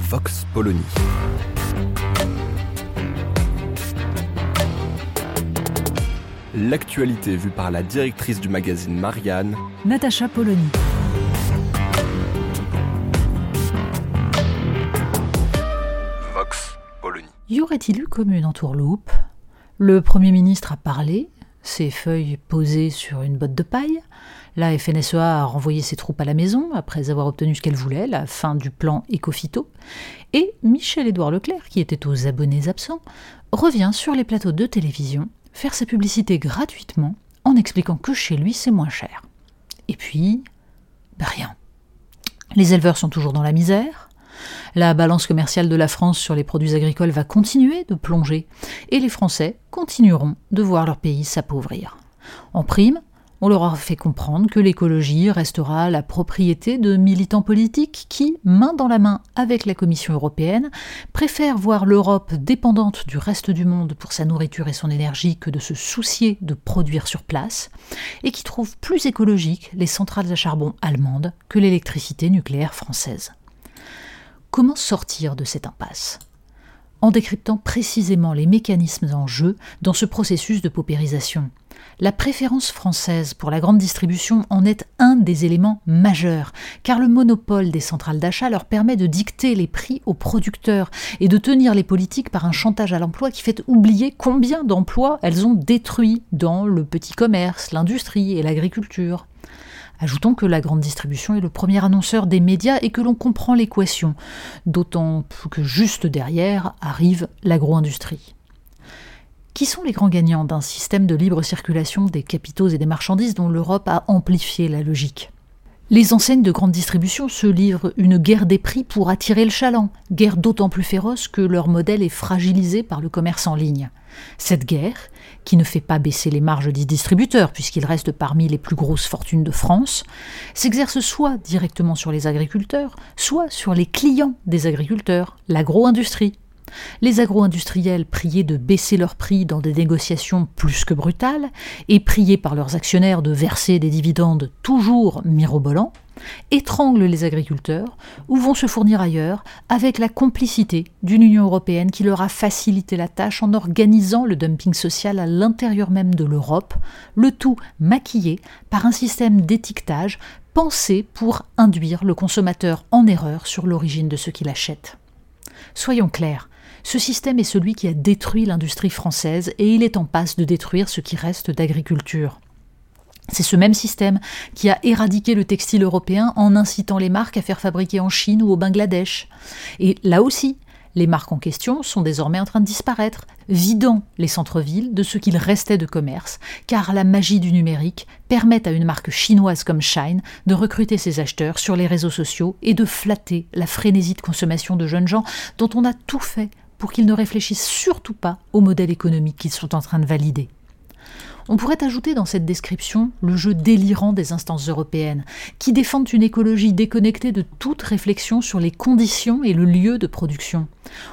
Vox Polony. L'actualité vue par la directrice du magazine Marianne, Natacha Polony. Vox Polony. Y aurait-il eu comme une entourloupe Le Premier ministre a parlé, ses feuilles posées sur une botte de paille. La FNSEA a renvoyé ses troupes à la maison après avoir obtenu ce qu'elle voulait, la fin du plan Ecofito. Et Michel-Édouard Leclerc, qui était aux abonnés absents, revient sur les plateaux de télévision faire sa publicité gratuitement en expliquant que chez lui c'est moins cher. Et puis, ben rien. Les éleveurs sont toujours dans la misère. La balance commerciale de la France sur les produits agricoles va continuer de plonger et les Français continueront de voir leur pays s'appauvrir. En prime, on leur a fait comprendre que l'écologie restera la propriété de militants politiques qui, main dans la main avec la Commission européenne, préfèrent voir l'Europe dépendante du reste du monde pour sa nourriture et son énergie que de se soucier de produire sur place, et qui trouvent plus écologiques les centrales à charbon allemandes que l'électricité nucléaire française. Comment sortir de cette impasse? En décryptant précisément les mécanismes en jeu dans ce processus de paupérisation. La préférence française pour la grande distribution en est un des éléments majeurs, car le monopole des centrales d'achat leur permet de dicter les prix aux producteurs et de tenir les politiques par un chantage à l'emploi qui fait oublier combien d'emplois elles ont détruits dans le petit commerce, l'industrie et l'agriculture. Ajoutons que la grande distribution est le premier annonceur des médias et que l'on comprend l'équation, d'autant que juste derrière arrive l'agro-industrie. Qui sont les grands gagnants d'un système de libre circulation des capitaux et des marchandises dont l'Europe a amplifié la logique? Les enseignes de grande distribution se livrent une guerre des prix pour attirer le chaland, guerre d'autant plus féroce que leur modèle est fragilisé par le commerce en ligne. Cette guerre, qui ne fait pas baisser les marges des distributeurs puisqu'ils restent parmi les plus grosses fortunes de France, s'exerce soit directement sur les agriculteurs, soit sur les clients des agriculteurs, l'agro-industrie. Les agro-industriels priés de baisser leurs prix dans des négociations plus que brutales, et priés par leurs actionnaires de verser des dividendes toujours mirobolants, étranglent les agriculteurs ou vont se fournir ailleurs avec la complicité d'une Union européenne qui leur a facilité la tâche en organisant le dumping social à l'intérieur même de l'Europe, le tout maquillé par un système d'étiquetage pensé pour induire le consommateur en erreur sur l'origine de ce qu'il achète. Soyons clairs, ce système est celui qui a détruit l'industrie française et il est en passe de détruire ce qui reste d'agriculture. C'est ce même système qui a éradiqué le textile européen en incitant les marques à faire fabriquer en Chine ou au Bangladesh. Et là aussi, les marques en question sont désormais en train de disparaître, vidant les centres-villes de ce qu'il restait de commerce, car la magie du numérique permet à une marque chinoise comme Shine de recruter ses acheteurs sur les réseaux sociaux et de flatter la frénésie de consommation de jeunes gens dont on a tout fait pour qu'ils ne réfléchissent surtout pas au modèle économique qu'ils sont en train de valider. On pourrait ajouter dans cette description le jeu délirant des instances européennes, qui défendent une écologie déconnectée de toute réflexion sur les conditions et le lieu de production.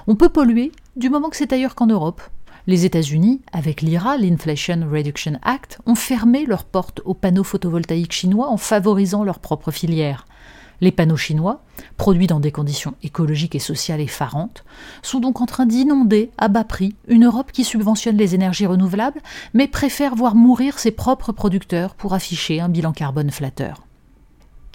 On peut polluer du moment que c'est ailleurs qu'en Europe. Les États-Unis, avec l'IRA, l'Inflation Reduction Act, ont fermé leurs portes aux panneaux photovoltaïques chinois en favorisant leur propre filière. Les panneaux chinois, produits dans des conditions écologiques et sociales effarantes, sont donc en train d'inonder à bas prix une Europe qui subventionne les énergies renouvelables, mais préfère voir mourir ses propres producteurs pour afficher un bilan carbone flatteur.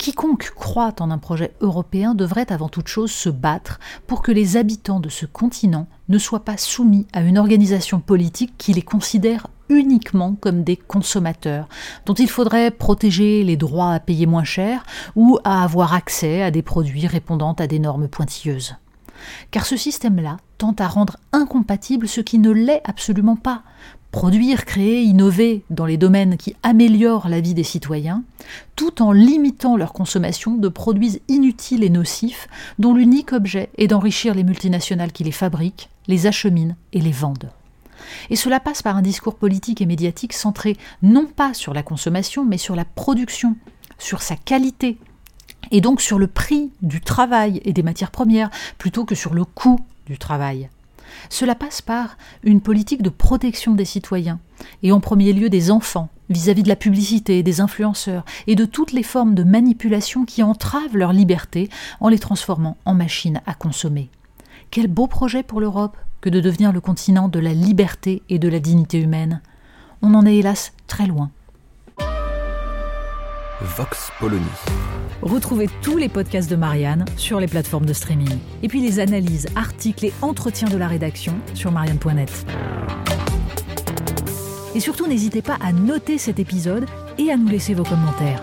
Quiconque croit en un projet européen devrait avant toute chose se battre pour que les habitants de ce continent ne soient pas soumis à une organisation politique qui les considère uniquement comme des consommateurs, dont il faudrait protéger les droits à payer moins cher ou à avoir accès à des produits répondant à des normes pointilleuses. car ce système-là tend à rendre incompatible ce qui ne l'est absolument pas. Produire, créer, innover dans les domaines qui améliorent la vie des citoyens, tout en limitant leur consommation de produits inutiles et nocifs dont l'unique objet est d'enrichir les multinationales qui les fabriquent, les acheminent et les vendent. Et cela passe par un discours politique et médiatique centré non pas sur la consommation, mais sur la production, sur sa qualité, et donc sur le prix du travail et des matières premières, plutôt que sur le coût du travail. Cela passe par une politique de protection des citoyens, et en premier lieu des enfants, vis-à-vis de la publicité, des influenceurs, et de toutes les formes de manipulation qui entravent leur liberté en les transformant en machines à consommer. Quel beau projet pour l'Europe que de devenir le continent de la liberté et de la dignité humaine. On en est hélas très loin. Vox Polony. Retrouvez tous les podcasts de Marianne sur les plateformes de streaming. Et puis les analyses, articles et entretiens de la rédaction sur marianne.net. Et surtout, n'hésitez pas à noter cet épisode et à nous laisser vos commentaires.